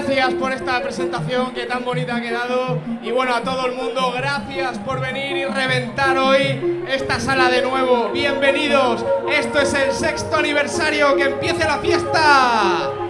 gracias por esta presentación que tan bonita ha quedado. Y bueno, a todo el mundo, gracias por venir y reventar hoy esta sala de nuevo. Bienvenidos, esto es el sexto aniversario, que empiece la fiesta.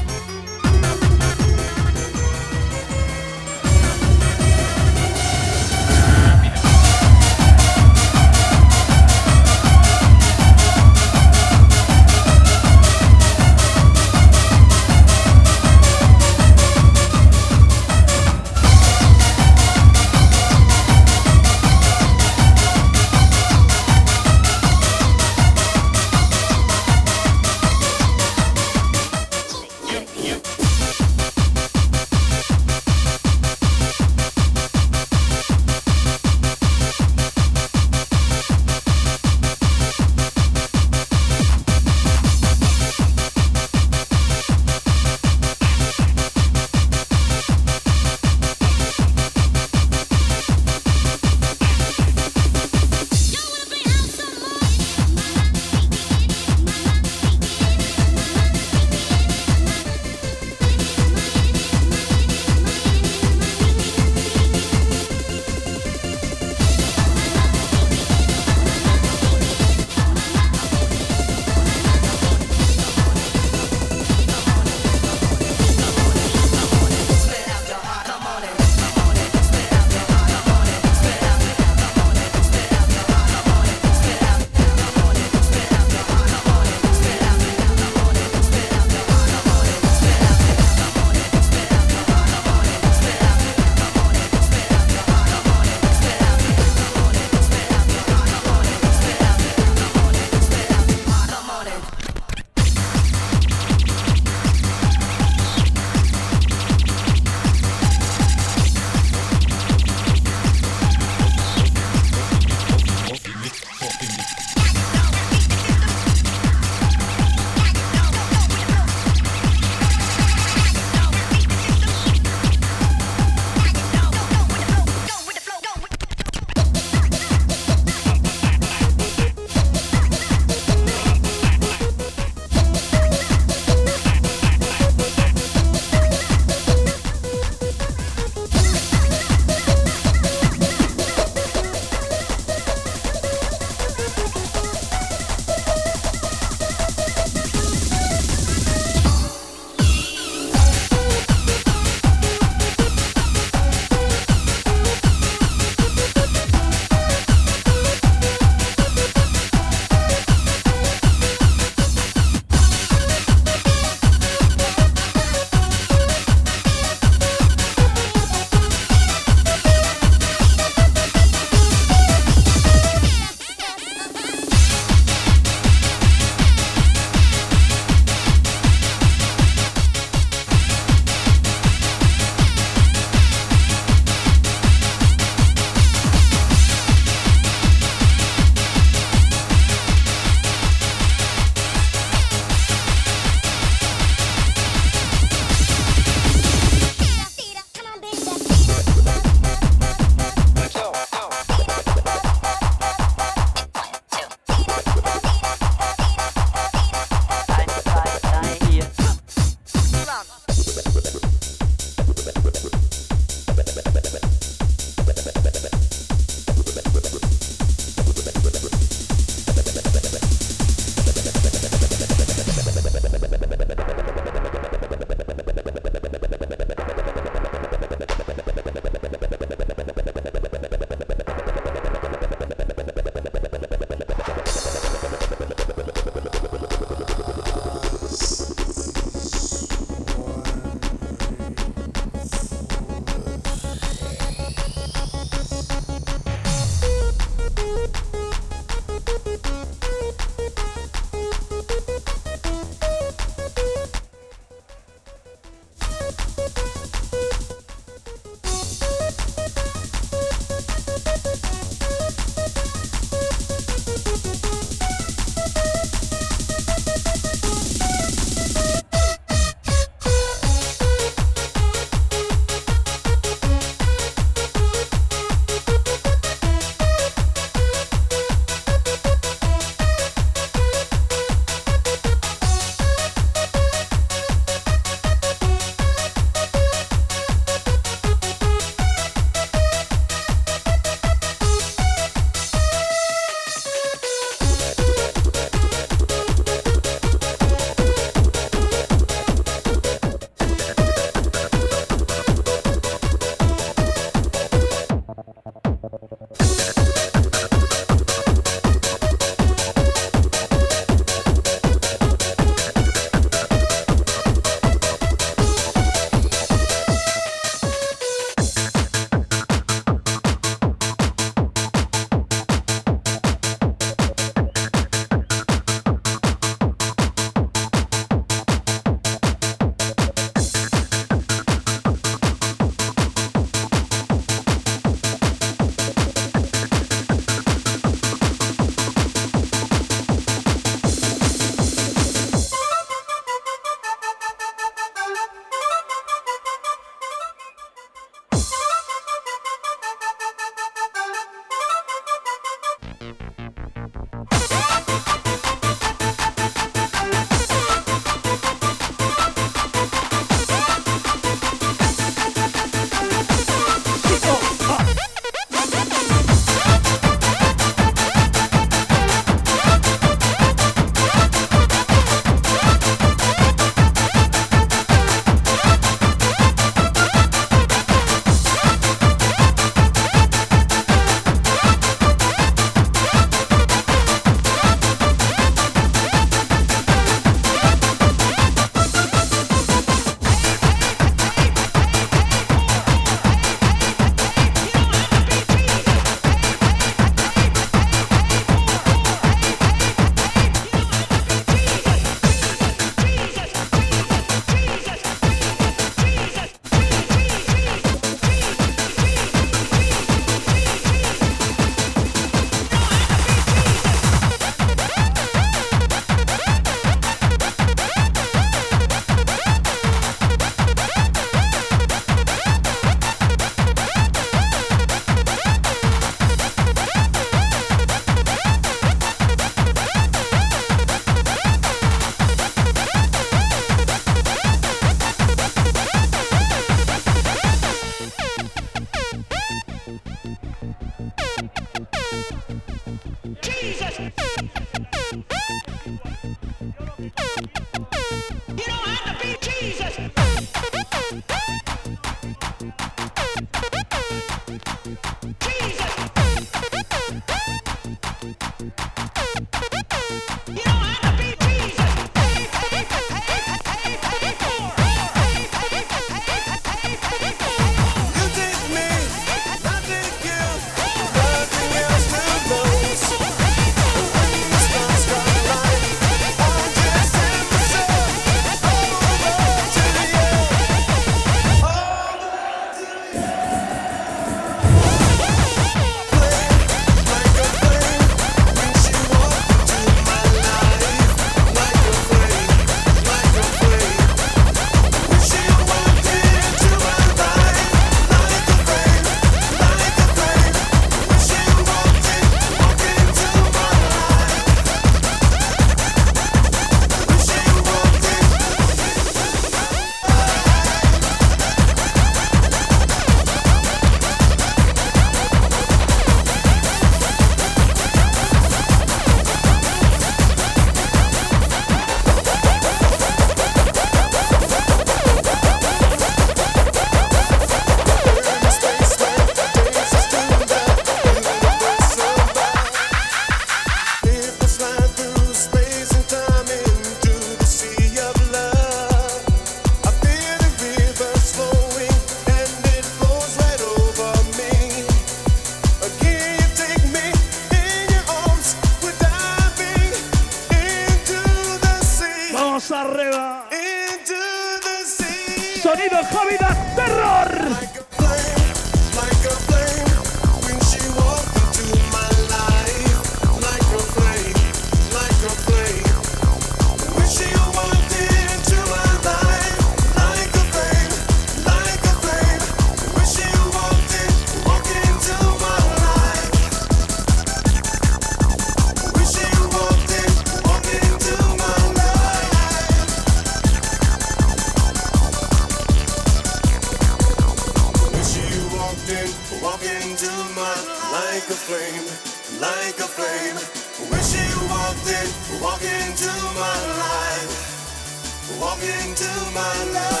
into my life.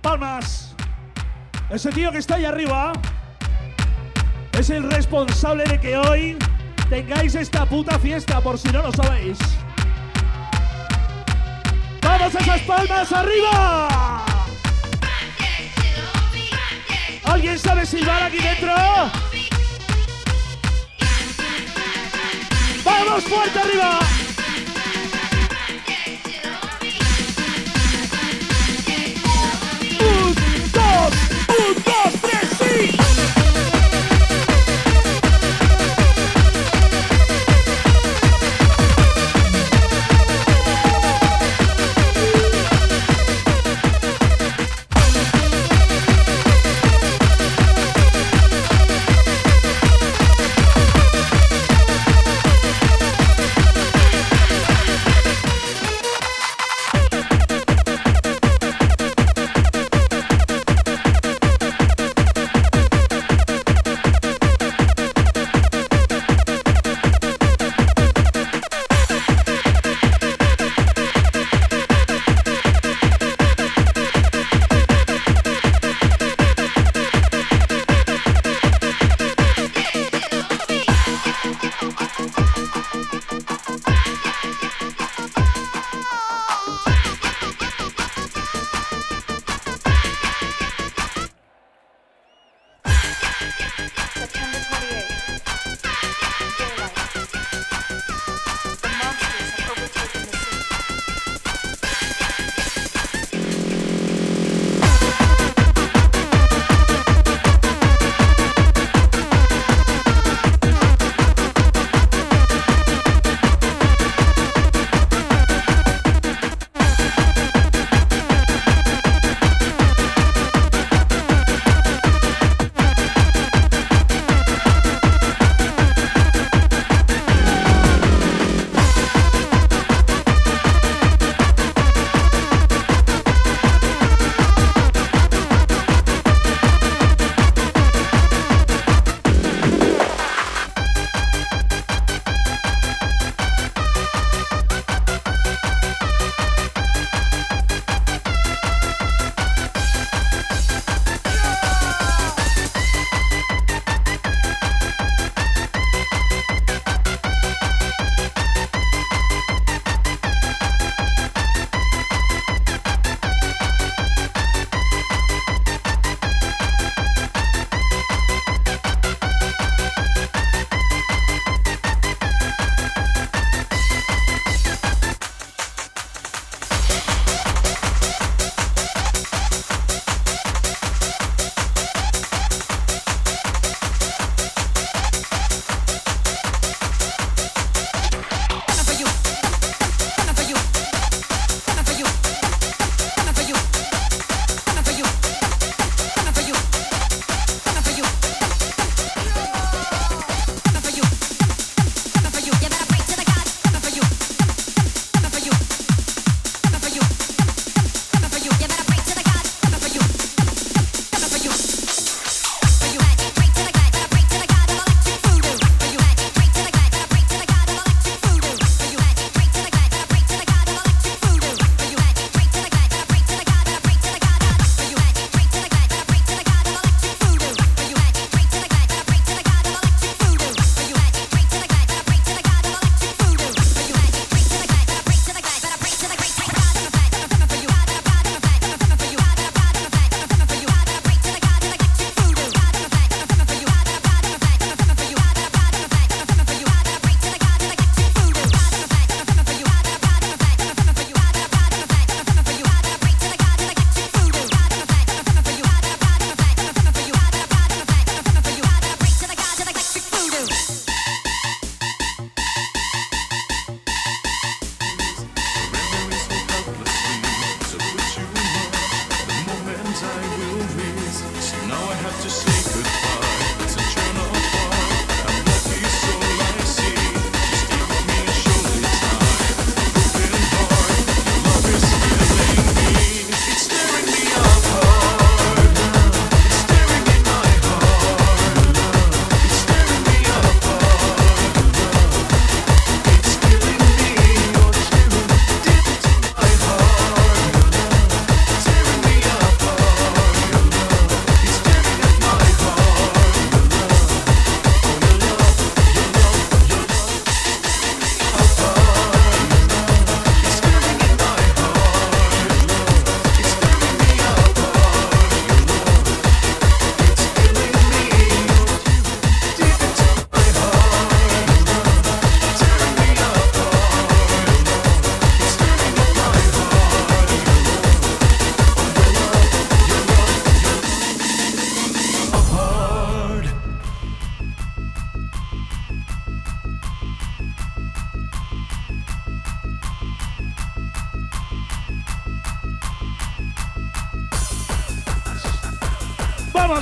Palmas. Ese tío que está ahí arriba es el responsable de que hoy tengáis esta puta fiesta, por si no lo sabéis. ¡Vamos esas palmas arriba! ¿Alguien sabe si silbar aquí dentro? ¡Vamos fuerte arriba!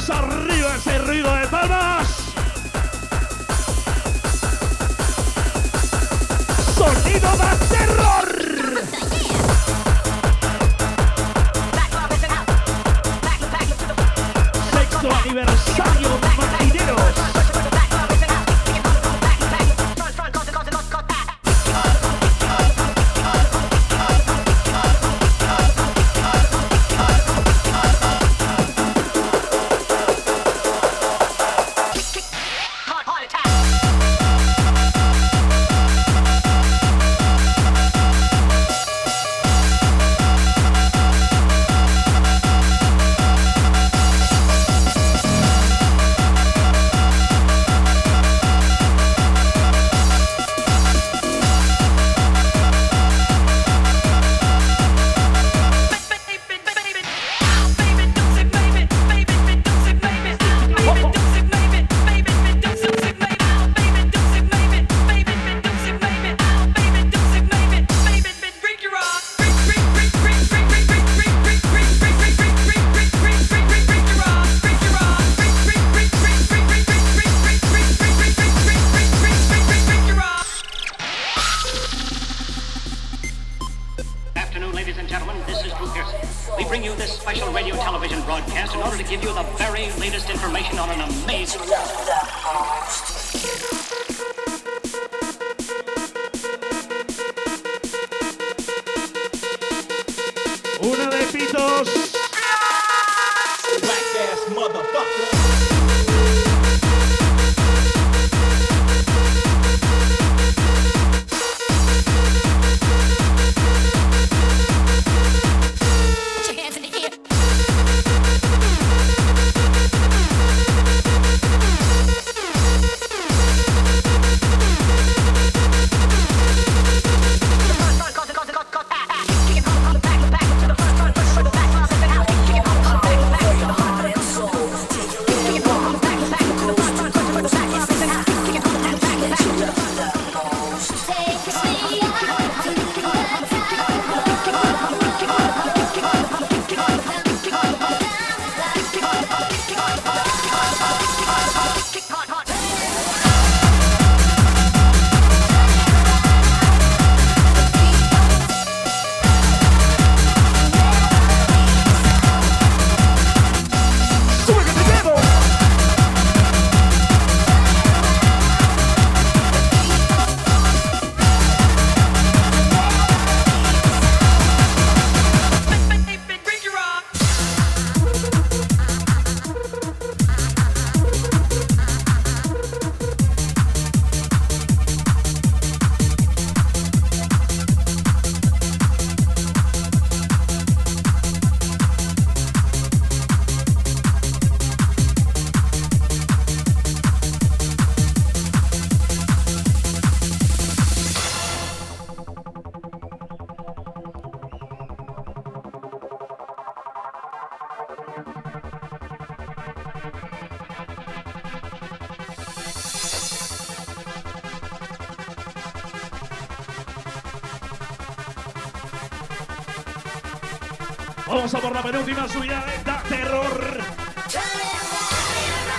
Vamos arriba ese ruido de palmas. Vamos a por la penúltima subida de Terror.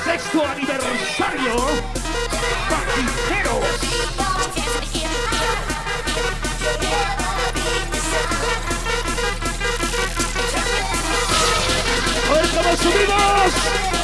Sexto aniversario. Paquiceros. A ver cómo subimos.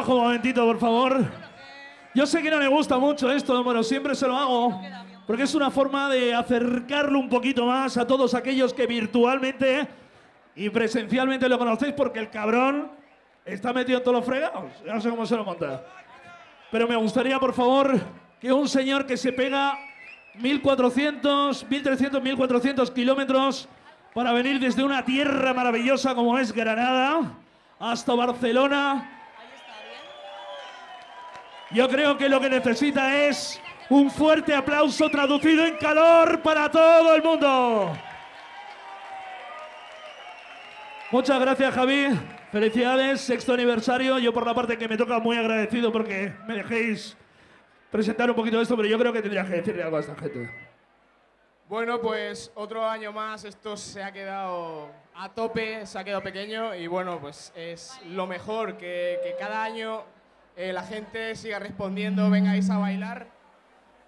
Abajo un momentito, por favor. Yo sé que no le gusta mucho esto, pero siempre se lo hago. Porque es una forma de acercarlo un poquito más a todos aquellos que virtualmente y presencialmente lo conocéis, porque el cabrón está metido en todos los fregados. No sé cómo se lo monta. Pero me gustaría, por favor, que un señor que se pega 1400, 1300, 1400 kilómetros para venir desde una tierra maravillosa como es Granada hasta Barcelona. Yo creo que lo que necesita es un fuerte aplauso traducido en calor para todo el mundo. Muchas gracias, Javi. Felicidades, sexto aniversario. Yo por la parte que me toca muy agradecido porque me dejéis presentar un poquito de esto, pero yo creo que tendría que decirle algo a esta gente. Bueno, pues otro año más, esto se ha quedado a tope, se ha quedado pequeño y bueno, pues es lo mejor que, que cada año eh, la gente siga respondiendo, vengáis a bailar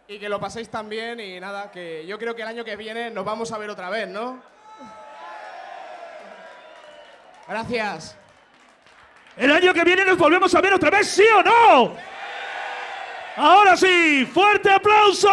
y que lo paséis tan bien y nada, que yo creo que el año que viene nos vamos a ver otra vez, ¿no? Gracias. El año que viene nos volvemos a ver otra vez, ¿sí o no? Ahora sí, fuerte aplauso.